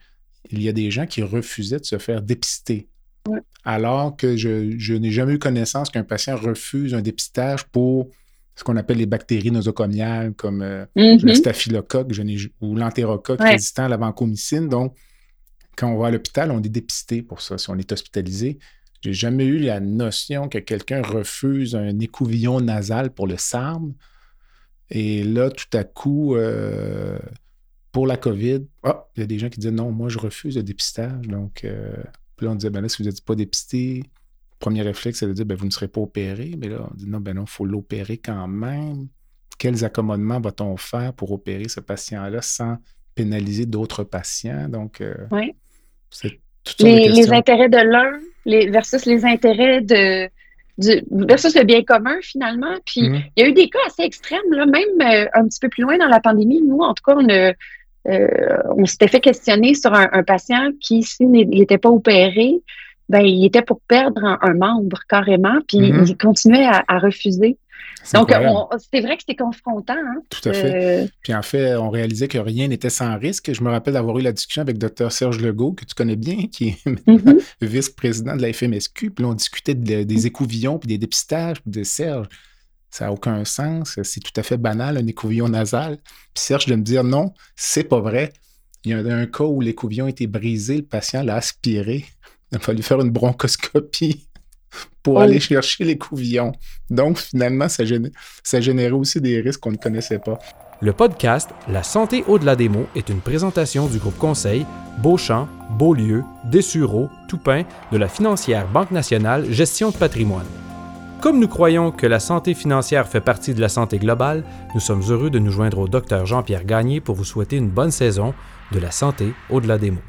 il y a des gens qui refusaient de se faire dépister.
Ouais.
Alors que je, je n'ai jamais eu connaissance qu'un patient refuse un dépistage pour ce qu'on appelle les bactéries nosocomiales comme euh, le
Mhm.
staphylocoque je ou l'entérocoque
Ouais.
résistant à la vancomycine. Donc, quand on va à l'hôpital, on est dépisté pour ça, si on est hospitalisé. J'ai jamais eu la notion que quelqu'un refuse un écouvillon nasal pour le SARM. Et là, tout à coup, euh, pour la COVID, ah, il y a des gens qui disent non, moi, je refuse le dépistage. Donc, euh, puis là, on disait, ben là, si vous n'êtes pas dépisté, premier réflexe, c'est de dire, ben, vous ne serez pas opéré. Mais là, on dit, non, ben non, il faut l'opérer quand même. Quels accommodements va-t-on faire pour opérer ce patient-là sans pénaliser d'autres patients? Donc, euh,
Ouais.
c'est
les, les intérêts de l'un les, versus les intérêts de du, versus le bien commun finalement. Puis
Mhm.
il y a eu des cas assez extrêmes, là, même euh, un petit peu plus loin dans la pandémie. Nous, en tout cas, on, a, euh, on s'était fait questionner sur un, un patient qui, s'il n'était pas opéré, ben, il était pour perdre un, un membre carrément, puis
Mhm.
il continuait à, à refuser. Donc, c'est vrai que c'était confrontant. Hein?
Tout à fait.
Euh,
Puis en fait, on réalisait que rien n'était sans risque. Je me rappelle d'avoir eu la discussion avec Dr. Serge Legault, que tu connais bien, qui est
mhm.
vice-président de la FMSQ. Puis là, on discutait de- des écouvillons, puis des dépistages, puis de Serge. Ça n'a aucun sens. C'est tout à fait banal, un écouvillon nasal. Puis Serge de me dire non, c'est pas vrai. Il y a un cas où l'écouvillon a été brisé, le patient l'a aspiré. Il a fallu faire une bronchoscopie pour
Oh.
aller [laughs] chercher l'écouvillon. Donc, finalement, ça, géné- ça générait aussi des risques qu'on ne connaissait pas.
Le podcast La santé au-delà des mots est une présentation du groupe conseil Beauchamp, Beaulieu, Dessureau, Toupin de la financière Banque nationale Gestion de patrimoine. Comme nous croyons que la santé financière fait partie de la santé globale, nous sommes heureux de nous joindre au docteur Jean-Pierre Gagné pour vous souhaiter une bonne saison de la santé au-delà des mots.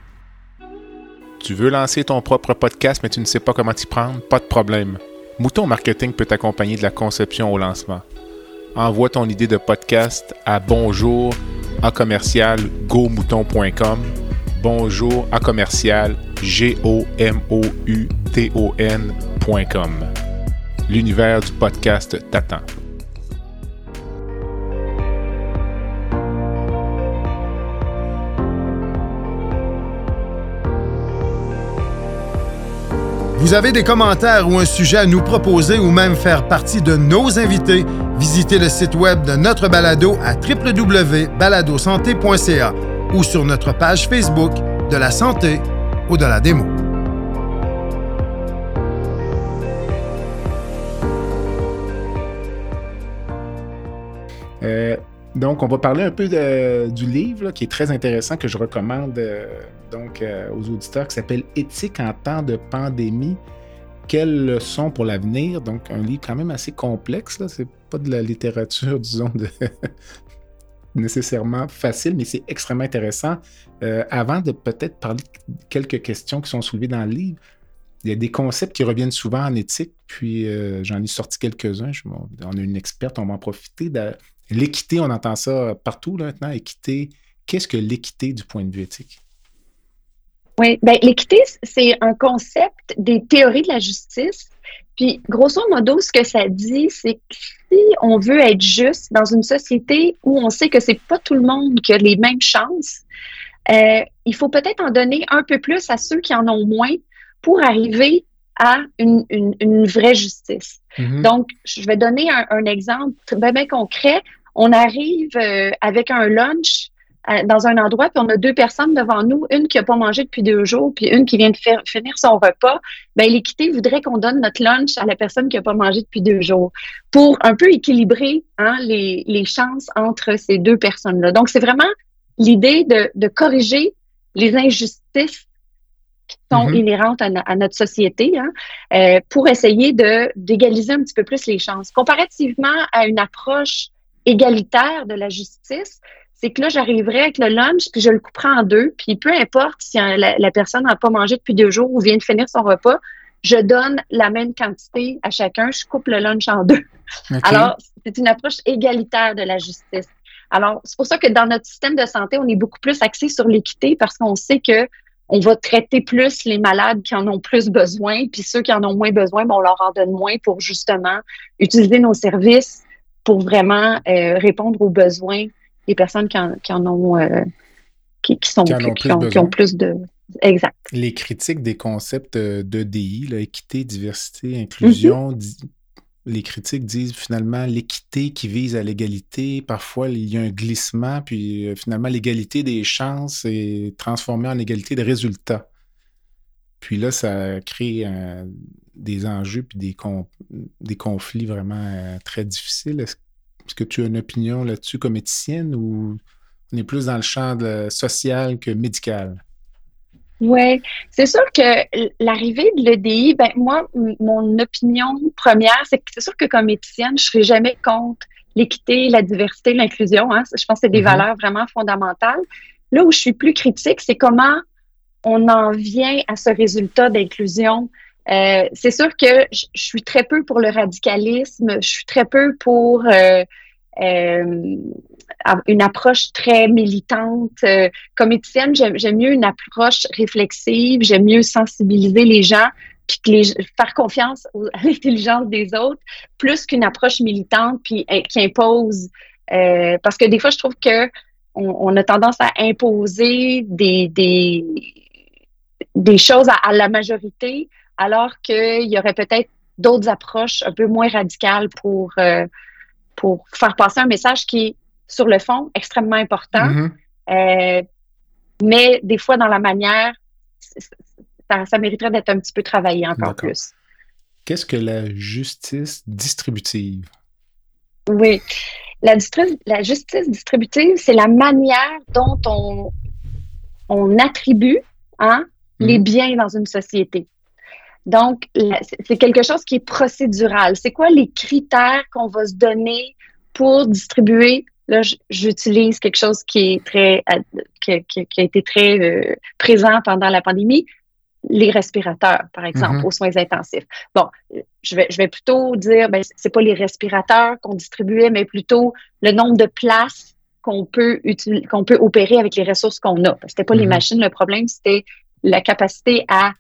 Tu veux lancer ton propre podcast, mais tu ne sais pas comment t'y prendre? Pas de problème. Mouton Marketing peut t'accompagner de la conception au lancement. Envoie ton idée de podcast à bonjour à commercial gomouton.com. Bonjour à commercial g o m o u t o n.com. L'univers du podcast t'attend.
Vous avez des commentaires ou un sujet à nous proposer ou même faire partie de nos invités, visitez le site web de notre balado à www.baladosanté.ca ou sur notre page Facebook de la santé au-delà des mots.
Euh, donc, on va parler un peu de- du livre qui est très intéressant, que je recommande euh, donc, euh, aux auditeurs, qui s'appelle Éthique en temps de pandémie. Quelles leçons pour l'avenir? Donc, un livre quand même assez complexe. là. C'est pas de la littérature, [laughs] disons, [laughs] nécessairement facile, mais c'est extrêmement intéressant. Euh, avant de peut-être parler de quelques questions qui sont soulevées dans le livre, il y a des concepts qui reviennent souvent en éthique, puis euh, j'en ai sorti quelques-uns. On a une experte, on va en profiter. L'équité, on entend ça partout là, maintenant. Équité, qu'est-ce que l'équité du point de vue éthique?
Oui, ben, l'équité, c'est un concept des théories de la justice. Puis, grosso modo, ce que ça dit, c'est que si on veut être juste dans une société où on sait que c'est pas tout le monde qui a les mêmes chances, euh, il faut peut-être en donner un peu plus à ceux qui en ont moins pour arriver à une, une, une vraie justice.
Mhm.
Donc, je vais donner un, un exemple bien, bien concret. On arrive euh, avec un lunch dans un endroit, puis on a deux personnes devant nous, une qui n'a pas mangé depuis deux jours, puis une qui vient de faire, finir son repas. Ben, l'équité voudrait qu'on donne notre lunch à la personne qui n'a pas mangé depuis deux jours pour un peu équilibrer hein, les, les chances entre ces deux personnes-là. Donc, c'est vraiment l'idée de, de corriger les injustices qui sont
Mhm.
inhérentes à notre société hein, euh, pour essayer de d'égaliser un petit peu plus les chances. Comparativement à une approche égalitaire de la justice, c'est que là, j'arriverai avec le lunch, puis je le couperai en deux, puis peu importe si euh, la, la personne n'a pas mangé depuis deux jours ou vient de finir son repas, je donne la même quantité à chacun, je coupe le lunch en deux. Alors, c'est une approche égalitaire de la justice. Alors, c'est pour ça que dans notre système de santé, on est beaucoup plus axé sur l'équité parce qu'on sait que on va traiter plus les malades qui en ont plus besoin, puis ceux qui en ont moins besoin, ben, on leur en donne moins pour justement utiliser nos services pour vraiment euh, répondre aux besoins des personnes qui en, ont, euh, qui, sont qui, ont, plus de. Exact.
Les critiques des concepts d'EDI, équité, diversité, inclusion, mm-hmm les critiques disent finalement l'équité qui vise à l'égalité. Parfois, il y a un glissement, puis euh, finalement, l'égalité des chances est transformée en égalité de résultats. Puis là, ça crée euh, des enjeux puis des, des conflits vraiment euh, très difficiles. Est-ce que tu as une opinion là-dessus comme éthicienne ou on est plus dans le champ social que médical?
Oui, c'est sûr que l'arrivée de l'EDI, ben moi, mon opinion première, c'est que c'est sûr que comme éthicienne, je ne serai jamais contre l'équité, la diversité, l'inclusion. Hein. Je pense que c'est des mm-hmm. valeurs vraiment fondamentales. Là où je suis plus critique, c'est comment on en vient à ce résultat d'inclusion. Euh, c'est sûr que je, suis très peu pour le radicalisme, je suis très peu pour euh, euh, une approche très militante. Comme éthicienne, j'aime mieux une approche réflexive, j'aime mieux sensibiliser les gens, puis faire confiance à l'intelligence des autres, plus qu'une approche militante puis qui impose. Parce que des fois, je trouve que on, a tendance à imposer des choses à, la majorité, alors qu'il y aurait peut-être d'autres approches un peu moins radicales pour, pour faire passer un message qui est sur le fond, extrêmement important. Mm-hmm. Euh, mais des fois, dans la manière, ça, mériterait d'être un petit peu travaillé encore plus.
Qu'est-ce que la justice distributive?
Oui. La, la justice distributive, c'est la manière dont on, on attribue hein, les mm-hmm. biens dans une société. Donc, c'est quelque chose qui est procédural. C'est quoi les critères qu'on va se donner pour distribuer? Là, j'utilise quelque chose qui est très qui, a été très euh, présent pendant la pandémie, les respirateurs, par exemple, mm-hmm. aux soins intensifs. Bon, je vais, je vais plutôt dire, ben, c'est pas les respirateurs qu'on distribuait, mais plutôt le nombre de places qu'on peut qu'on peut opérer avec les ressources qu'on a. C'était pas les mm-hmm. machines, le problème, c'était la capacité à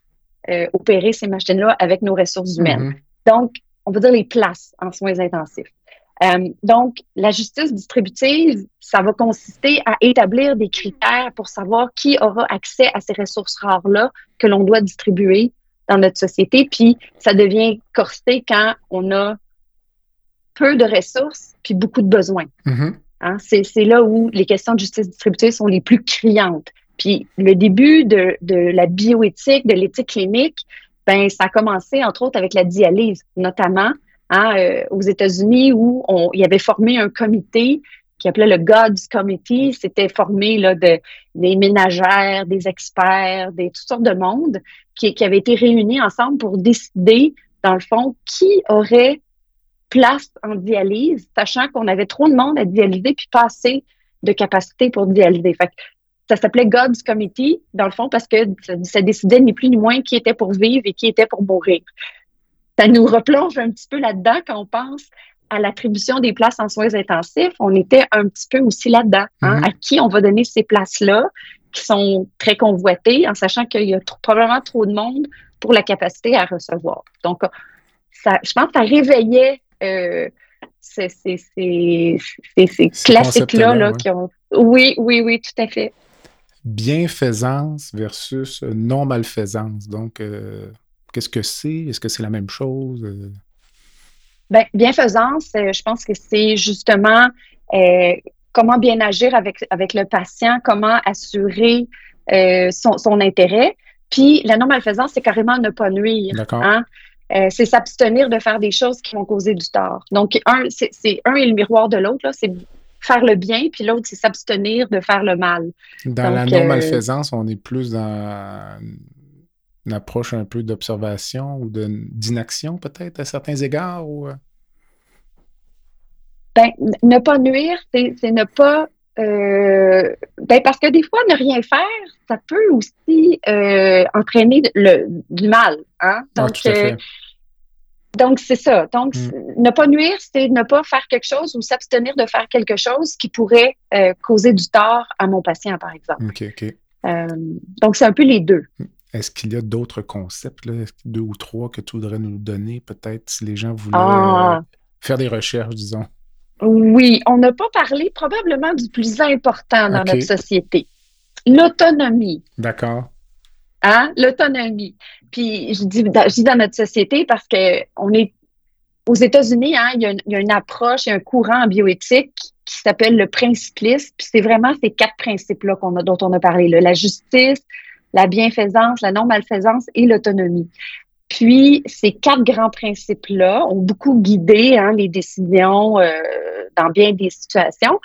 euh, opérer ces machines-là avec nos ressources humaines. Mm-hmm. Donc, on va dire les places en soins intensifs. Euh, donc, la justice distributive, ça va consister à établir des critères pour savoir qui aura accès à ces ressources rares-là que l'on doit distribuer dans notre société. Puis, ça devient corsé quand on a peu de ressources puis beaucoup de besoins. Mm-hmm. Hein, c'est là où les questions de justice distributive sont les plus criantes. Puis, le début de, de la bioéthique, de l'éthique clinique, ben, ça a commencé, entre autres, avec la dialyse, notamment Hein, euh, aux États-Unis où il y avait formé un comité qui appelait le God's Committee. C'était formé là, de, des ménagères, des experts, des toutes sortes de monde qui, avaient été réunis ensemble pour décider, dans le fond, qui aurait place en dialyse, sachant qu'on avait trop de monde à dialyser puis pas assez de capacité pour dialyser. Fait ça s'appelait God's Committee, dans le fond, parce que ça, ça décidait ni plus ni moins qui était pour vivre et qui était pour mourir ça nous replonge un petit peu là-dedans quand on pense à l'attribution des places en soins intensifs. On était un petit peu aussi là-dedans. Hein, mm-hmm. À qui on va donner ces places-là qui sont très convoitées en sachant qu'il y a probablement trop de monde pour la capacité à recevoir. Donc, ça, je pense que ça réveillait euh, ces, ces, ces, classiques-là là, qui ont. Oui, oui, oui, tout à fait.
Bienfaisance versus non-malfaisance. Donc, euh, Qu'est-ce que c'est? Est-ce que c'est la même chose? Euh,
Bien, bienfaisance, euh, je pense que c'est justement euh, comment bien agir avec, avec le patient, comment assurer son, intérêt. Puis la non-malfaisance, c'est carrément ne pas nuire. Hein? c'est s'abstenir de faire des choses qui vont causer du tort. Donc, un, c'est un et le miroir de l'autre. C'est faire le bien, puis l'autre, c'est s'abstenir de faire le mal.
Dans la non-malfaisance, on est plus dans une approche un peu d'observation ou d'inaction peut-être à certains égards? Ou... Euh?
Ben, ne pas nuire, c'est ne pas... Euh, ben parce que des fois, ne rien faire, ça peut aussi euh, entraîner le, du mal. Hein?
Ah, donc,
donc, c'est ça. Donc, hmm. ne pas nuire, c'est ne pas faire quelque chose ou s'abstenir de faire quelque chose qui pourrait causer du tort à mon patient, par exemple.
OK, OK.
Euh, donc, c'est un peu les deux.
Est-ce qu'il y a d'autres concepts, là, deux ou trois, que tu voudrais nous donner, peut-être, si les gens voulaient
Ah.
euh, faire des recherches, disons?
Oui, on n'a pas parlé probablement du plus important dans notre société. L'autonomie.
D'accord.
Hein? L'autonomie. Puis je dis, dans notre société parce que on est aux États-Unis, hein, il, y a une, approche, il y a un courant en bioéthique qui s'appelle le principlisme. Puis c'est vraiment ces quatre principes-là dont on a parlé, la justice, la bienfaisance, la non-malfaisance et l'autonomie. Puis ces quatre grands principes-là ont beaucoup guidé hein, les décisions euh, dans bien des situations,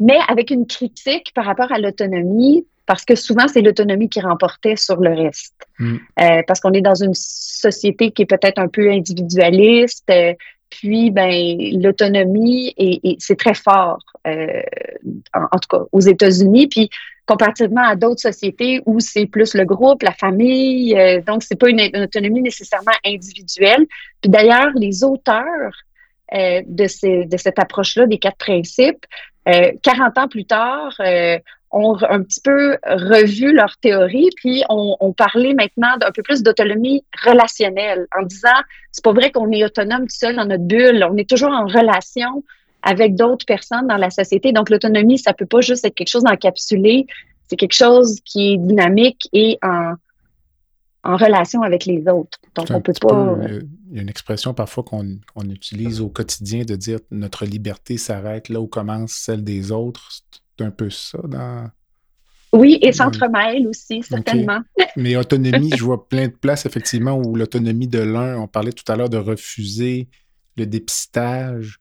mais avec une critique par rapport à l'autonomie, parce que souvent c'est l'autonomie qui remportait sur le reste.
Mm.
Euh, parce qu'on est dans une société qui est peut-être un peu individualiste. euh, puis, ben, l'autonomie, et, et c'est très fort, euh, en, en tout cas aux États-Unis. Puis, comparativement à d'autres sociétés où c'est plus le groupe, la famille, euh, donc c'est pas une, une autonomie nécessairement individuelle. Puis d'ailleurs, les auteurs euh, de, ces, de cette approche-là, des quatre principes, euh, 40 ans plus tard, euh, ont un petit peu revu leur théorie, puis ont on parlait maintenant d'un peu plus d'autonomie relationnelle, en disant, c'est pas vrai qu'on est autonome tout seul dans notre bulle, on est toujours en relation avec d'autres personnes dans la société. Donc, l'autonomie, ça peut pas juste être quelque chose d'encapsulé, c'est quelque chose qui est dynamique et en, en relation avec les autres. Donc, on peut pas...
peu, euh, il y a une expression parfois qu'on qu'on utilise au quotidien de dire notre liberté s'arrête là où commence celle des autres. Un peu ça dans.
Oui, et s'entremêlent aussi, certainement. [laughs]
Mais autonomie, je vois plein de places effectivement où l'autonomie de l'un, on parlait tout à l'heure de refuser le dépistage.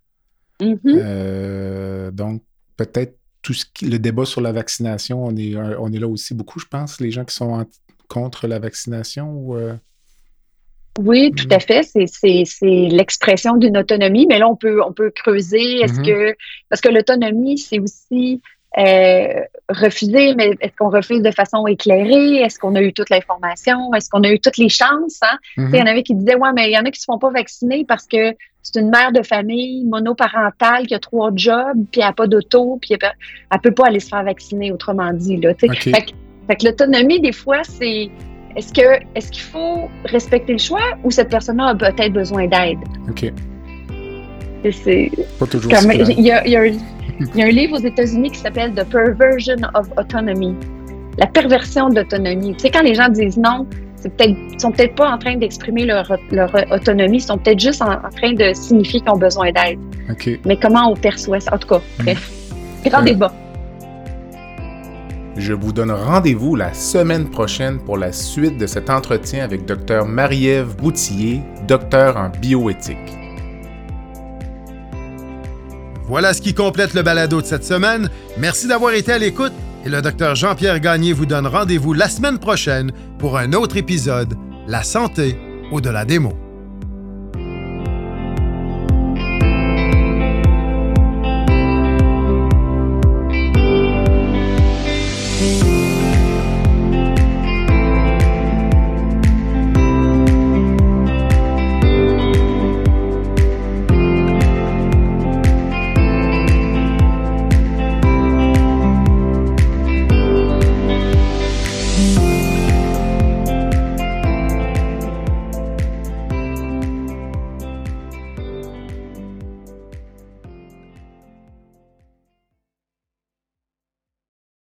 Mhm.
Euh, donc, peut-être tout ce qui, le débat sur la vaccination, on est, un- on est là aussi beaucoup, je pense, les gens qui sont en- contre la vaccination. Ou, euh,
Oui, tout
Mhm.
à fait. C'est, l'expression d'une autonomie, mais là, on peut, on peut creuser. Est-ce
Mhm.
que, parce que l'autonomie, c'est aussi euh, refuser, mais est-ce qu'on refuse de façon éclairée? Est-ce qu'on a eu toute l'information? Est-ce qu'on a eu toutes les chances? Hein? Il y en avait qui disaient, ouais, mais il y en a qui se font pas vacciner parce que c'est une mère de famille monoparentale qui a trois jobs, puis elle n'a pas d'auto, puis elle elle peut pas aller se faire vacciner, autrement dit. Là. Fait, que- fait que l'autonomie, des fois, c'est est-ce que est-ce qu'il faut respecter le choix ou cette personne-là a peut-être besoin d'aide?
OK.
C'est-
Pas toujours
il y y a un, il y a un livre aux États-Unis qui s'appelle The Perversion of Autonomy, la perversion. Tu sais, quand les gens disent non, c'est peut-être, ils sont peut-être pas en train d'exprimer leur, leur autonomie, ils sont peut-être juste en, en train de signifier qu'ils ont besoin d'aide.
OK.
Mais comment on perçoit ça? En tout cas, bref, grand
Ouais.
débat.
Je vous donne rendez-vous la semaine prochaine pour la suite de cet entretien avec Dr Marie-Ève Boutillier, docteur en bioéthique.
Voilà ce qui complète le balado de cette semaine. Merci d'avoir été à l'écoute et le docteur Jean-Pierre Gagné vous donne rendez-vous la semaine prochaine pour un autre épisode La santé au-delà des mots.